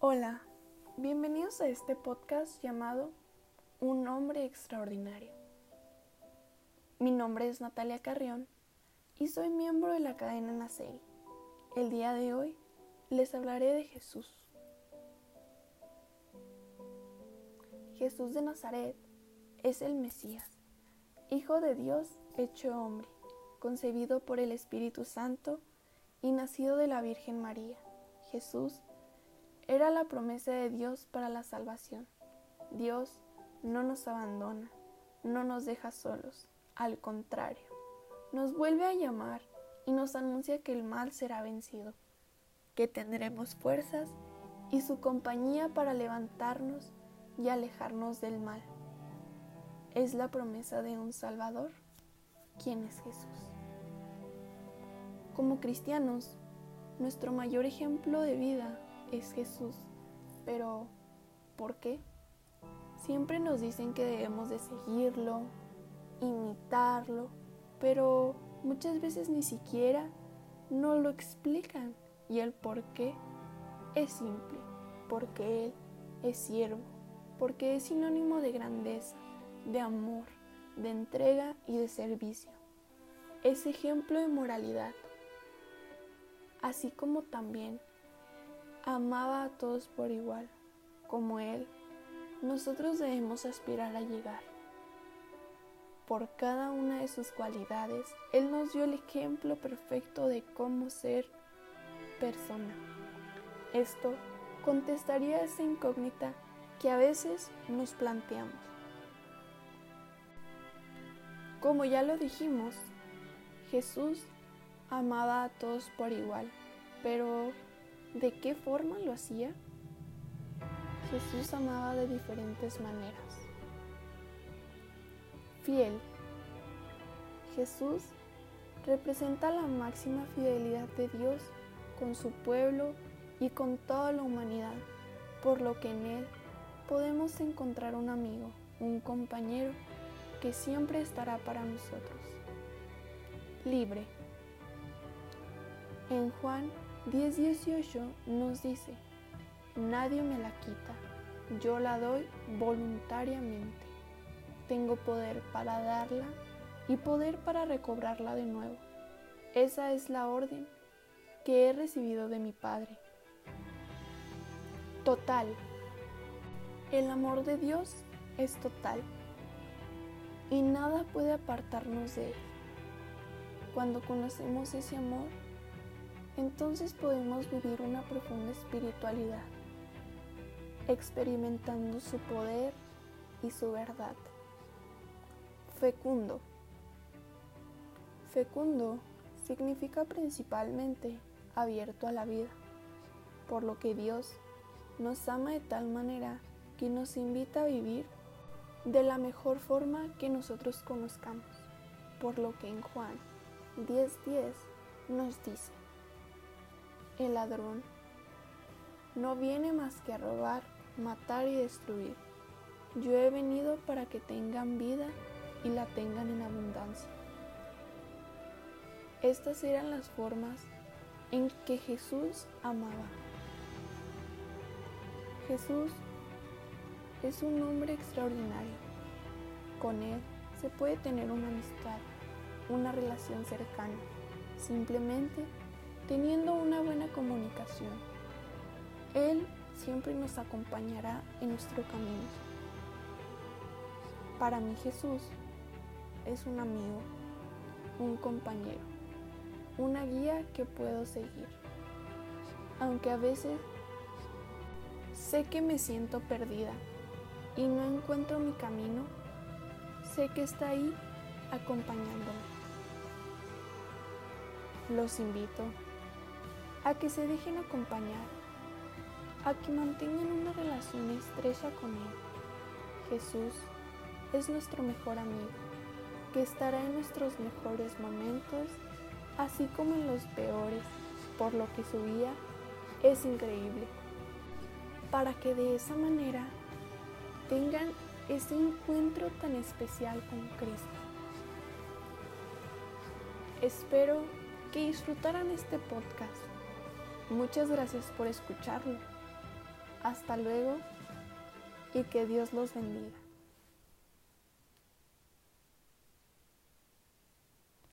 Hola, bienvenidos a este podcast llamado Un hombre extraordinario. Mi nombre es Natalia Carrión y soy miembro de la cadena Naceri. El día de hoy les hablaré de Jesús. Jesús de Nazaret es el Mesías, Hijo de Dios hecho hombre, concebido por el Espíritu Santo y nacido de la Virgen María. Jesús era la promesa de Dios para la salvación. Dios no nos abandona, no nos deja solos, al contrario, nos vuelve a llamar y nos anuncia que el mal será vencido, que tendremos fuerzas y su compañía para levantarnos y alejarnos del mal. Es la promesa de un Salvador, quien es Jesús. Como cristianos, nuestro mayor ejemplo de vida es Jesús. Pero, ¿por qué? Siempre nos dicen que debemos de seguirlo, imitarlo, pero muchas veces ni siquiera no lo explican. Y el por qué es simple, porque Él es siervo, porque es sinónimo de grandeza, de amor, de entrega y de servicio. Es ejemplo de moralidad, así como también amaba a todos por igual, como Él, nosotros debemos aspirar a llegar. Por cada una de sus cualidades, Él nos dio el ejemplo perfecto de cómo ser persona. Esto contestaría esa incógnita que a veces nos planteamos. Como ya lo dijimos, Jesús amaba a todos por igual, pero ¿De qué forma lo hacía? Jesús amaba de diferentes maneras. Fiel. Jesús representa la máxima fidelidad de Dios con su pueblo y con toda la humanidad, por lo que en Él podemos encontrar un amigo, un compañero que siempre estará para nosotros. Libre. En Juan 10.18 nos dice, nadie me la quita, yo la doy voluntariamente. Tengo poder para darla y poder para recobrarla de nuevo. Esa es la orden que he recibido de mi Padre. Total. El amor de Dios es total y nada puede apartarnos de él. Cuando conocemos ese amor, entonces podemos vivir una profunda espiritualidad, experimentando su poder y su verdad. Fecundo. Fecundo significa principalmente abierto a la vida, por lo que Dios nos ama de tal manera que nos invita a vivir de la mejor forma que nosotros conozcamos, por lo que en Juan 10:10 nos dice, el ladrón no viene más que a robar, matar y destruir. Yo he venido para que tengan vida y la tengan en abundancia. Estas eran las formas en que Jesús amaba. Jesús es un hombre extraordinario. Con él se puede tener una amistad, una relación cercana, simplemente teniendo una buena comunicación. Él siempre nos acompañará en nuestro camino. Para mí Jesús es un amigo, un compañero, una guía que puedo seguir. Aunque a veces sé que me siento perdida y no encuentro mi camino, sé que está ahí acompañándome. Los invito a que se dejen acompañar, a que mantengan una relación estrecha con Él. Jesús es nuestro mejor amigo, que estará en nuestros mejores momentos, así como en los peores, por lo que su guía es increíble, para que de esa manera tengan ese encuentro tan especial con Cristo. Espero que disfrutaran este podcast Muchas gracias por escucharlo. Hasta luego y que Dios los bendiga.